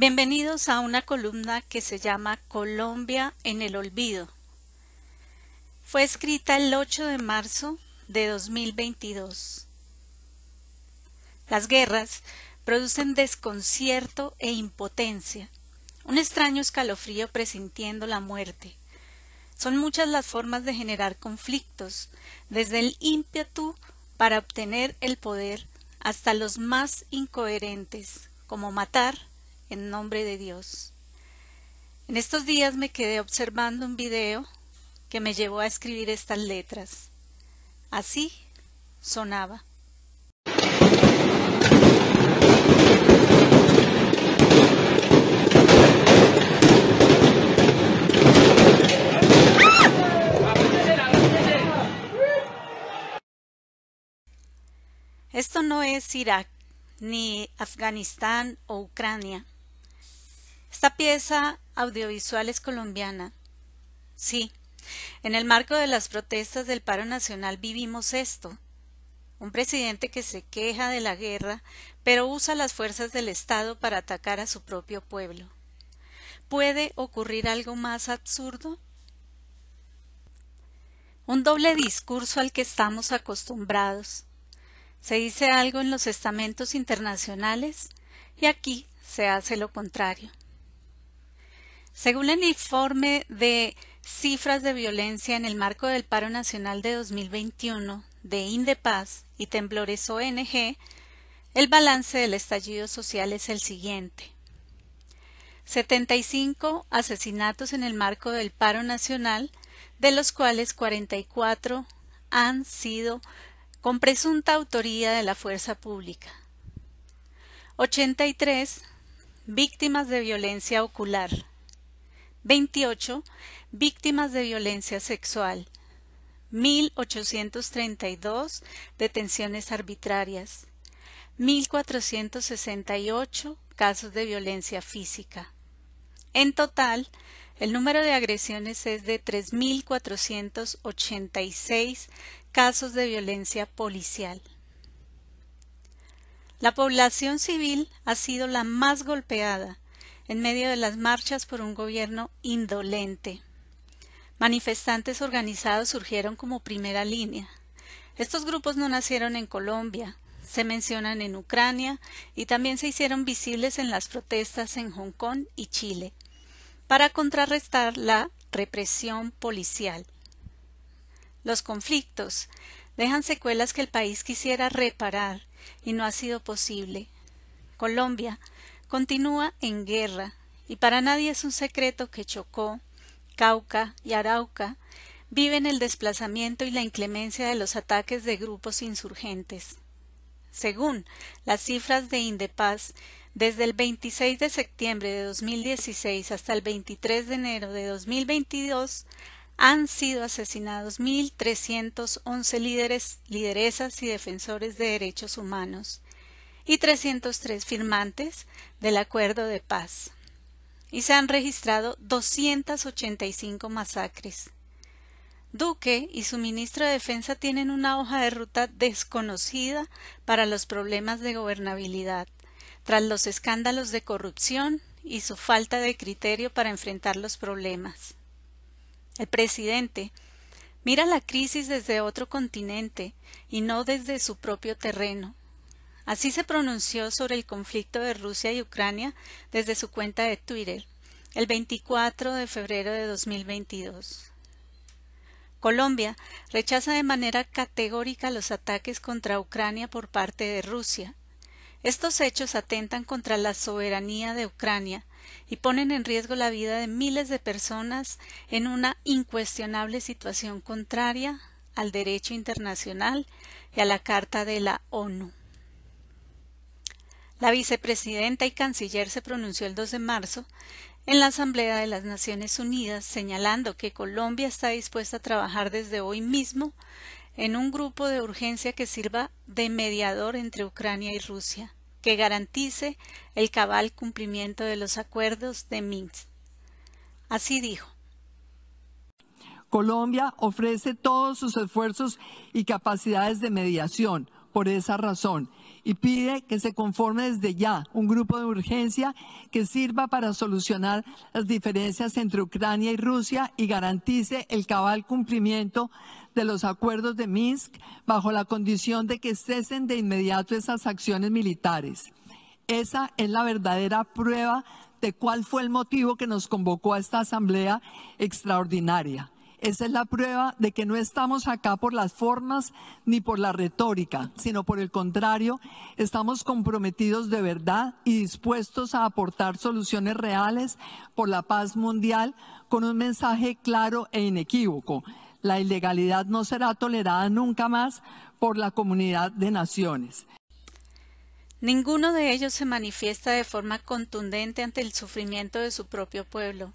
Bienvenidos a una columna que se llama Colombia en el olvido. Fue escrita el 8 de marzo de 2022. Las guerras producen desconcierto e impotencia, un extraño escalofrío presintiendo la muerte. Son muchas las formas de generar conflictos, desde el ímpetu para obtener el poder hasta los más incoherentes, como matar, en nombre de Dios. En estos días me quedé observando un video que me llevó a escribir estas letras. Así sonaba. Esto no es Irak, ni Afganistán o Ucrania. Esta pieza audiovisual es colombiana. Sí, en el marco de las protestas del paro nacional vivimos esto. Un presidente que se queja de la guerra, pero usa las fuerzas del Estado para atacar a su propio pueblo. ¿Puede ocurrir algo más absurdo? Un doble discurso al que estamos acostumbrados. Se dice algo en los estamentos internacionales y aquí se hace lo contrario. Según el informe de cifras de violencia en el marco del paro nacional de 2021 de Indepaz y Temblores ONG, el balance del estallido social es el siguiente. 75 asesinatos en el marco del paro nacional, de los cuales 44 han sido con presunta autoría de la fuerza pública. 83 víctimas de violencia ocular. 28 víctimas de violencia sexual, 1.832 detenciones arbitrarias, 1.468 casos de violencia física. En total, el número de agresiones es de 3.486 casos de violencia policial. La población civil ha sido la más golpeada, en medio de las marchas por un gobierno indolente. Manifestantes organizados surgieron como primera línea. Estos grupos no nacieron en Colombia, se mencionan en Ucrania y también se hicieron visibles en las protestas en Hong Kong y Chile, para contrarrestar la represión policial. Los conflictos dejan secuelas que el país quisiera reparar y no ha sido posible. Colombia continúa en guerra, y para nadie es un secreto que Chocó, Cauca y Arauca viven el desplazamiento y la inclemencia de los ataques de grupos insurgentes. Según las cifras de Indepaz, desde el 26 de septiembre de 2016 hasta el 23 de enero de 2022 han sido asesinados 1.311 líderes, lideresas y defensores de derechos humanos, y 303 firmantes del acuerdo de paz. Y se han registrado 285 masacres. Duque y su ministro de Defensa tienen una hoja de ruta desconocida para los problemas de gobernabilidad, tras los escándalos de corrupción y su falta de criterio para enfrentar los problemas. El presidente mira la crisis desde otro continente y no desde su propio terreno, Así se pronunció sobre el conflicto de Rusia y Ucrania desde su cuenta de Twitter el 24 de febrero de 2022. Colombia rechaza de manera categórica los ataques contra Ucrania por parte de Rusia. Estos hechos atentan contra la soberanía de Ucrania y ponen en riesgo la vida de miles de personas en una incuestionable situación contraria al derecho internacional y a la Carta de la ONU. La vicepresidenta y canciller se pronunció el 2 de marzo en la Asamblea de las Naciones Unidas, señalando que Colombia está dispuesta a trabajar desde hoy mismo en un grupo de urgencia que sirva de mediador entre Ucrania y Rusia, que garantice el cabal cumplimiento de los acuerdos de Minsk. Así dijo. Colombia ofrece todos sus esfuerzos y capacidades de mediación. Por esa razón, y pide que se conforme desde ya un grupo de urgencia que sirva para solucionar las diferencias entre Ucrania y Rusia y garantice el cabal cumplimiento de los acuerdos de Minsk bajo la condición de que cesen de inmediato esas acciones militares. Esa es la verdadera prueba de cuál fue el motivo que nos convocó a esta asamblea extraordinaria. Esa es la prueba de que no estamos acá por las formas ni por la retórica, sino por el contrario, estamos comprometidos de verdad y dispuestos a aportar soluciones reales por la paz mundial con un mensaje claro e inequívoco. La ilegalidad no será tolerada nunca más por la comunidad de naciones. Ninguno de ellos se manifiesta de forma contundente ante el sufrimiento de su propio pueblo.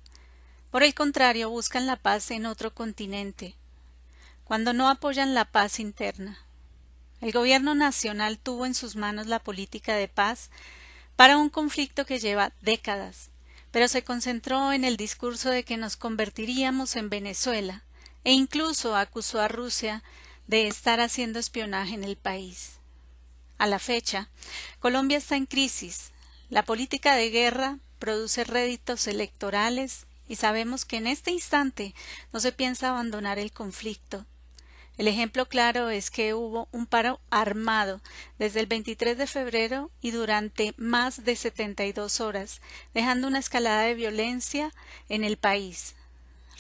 Por el contrario, buscan la paz en otro continente, cuando no apoyan la paz interna. El gobierno nacional tuvo en sus manos la política de paz para un conflicto que lleva décadas, pero se concentró en el discurso de que nos convertiríamos en Venezuela, e incluso acusó a Rusia de estar haciendo espionaje en el país. A la fecha, Colombia está en crisis. La política de guerra produce réditos electorales y sabemos que en este instante no se piensa abandonar el conflicto. El ejemplo claro es que hubo un paro armado desde el 23 de febrero y durante más de 72 horas, dejando una escalada de violencia en el país.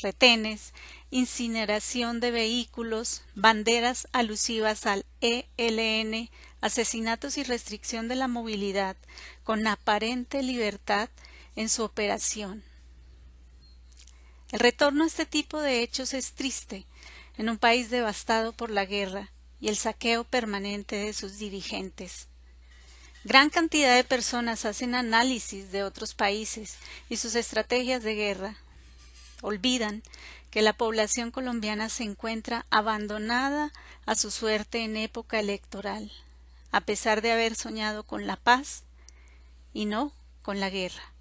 Retenes, incineración de vehículos, banderas alusivas al ELN, asesinatos y restricción de la movilidad, con aparente libertad en su operación. El retorno a este tipo de hechos es triste en un país devastado por la guerra y el saqueo permanente de sus dirigentes. Gran cantidad de personas hacen análisis de otros países y sus estrategias de guerra. Olvidan que la población colombiana se encuentra abandonada a su suerte en época electoral, a pesar de haber soñado con la paz y no con la guerra.